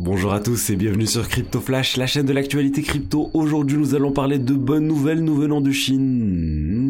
Bonjour à tous et bienvenue sur Crypto Flash, la chaîne de l'actualité crypto. Aujourd'hui, nous allons parler de bonnes nouvelles nous venant de Chine.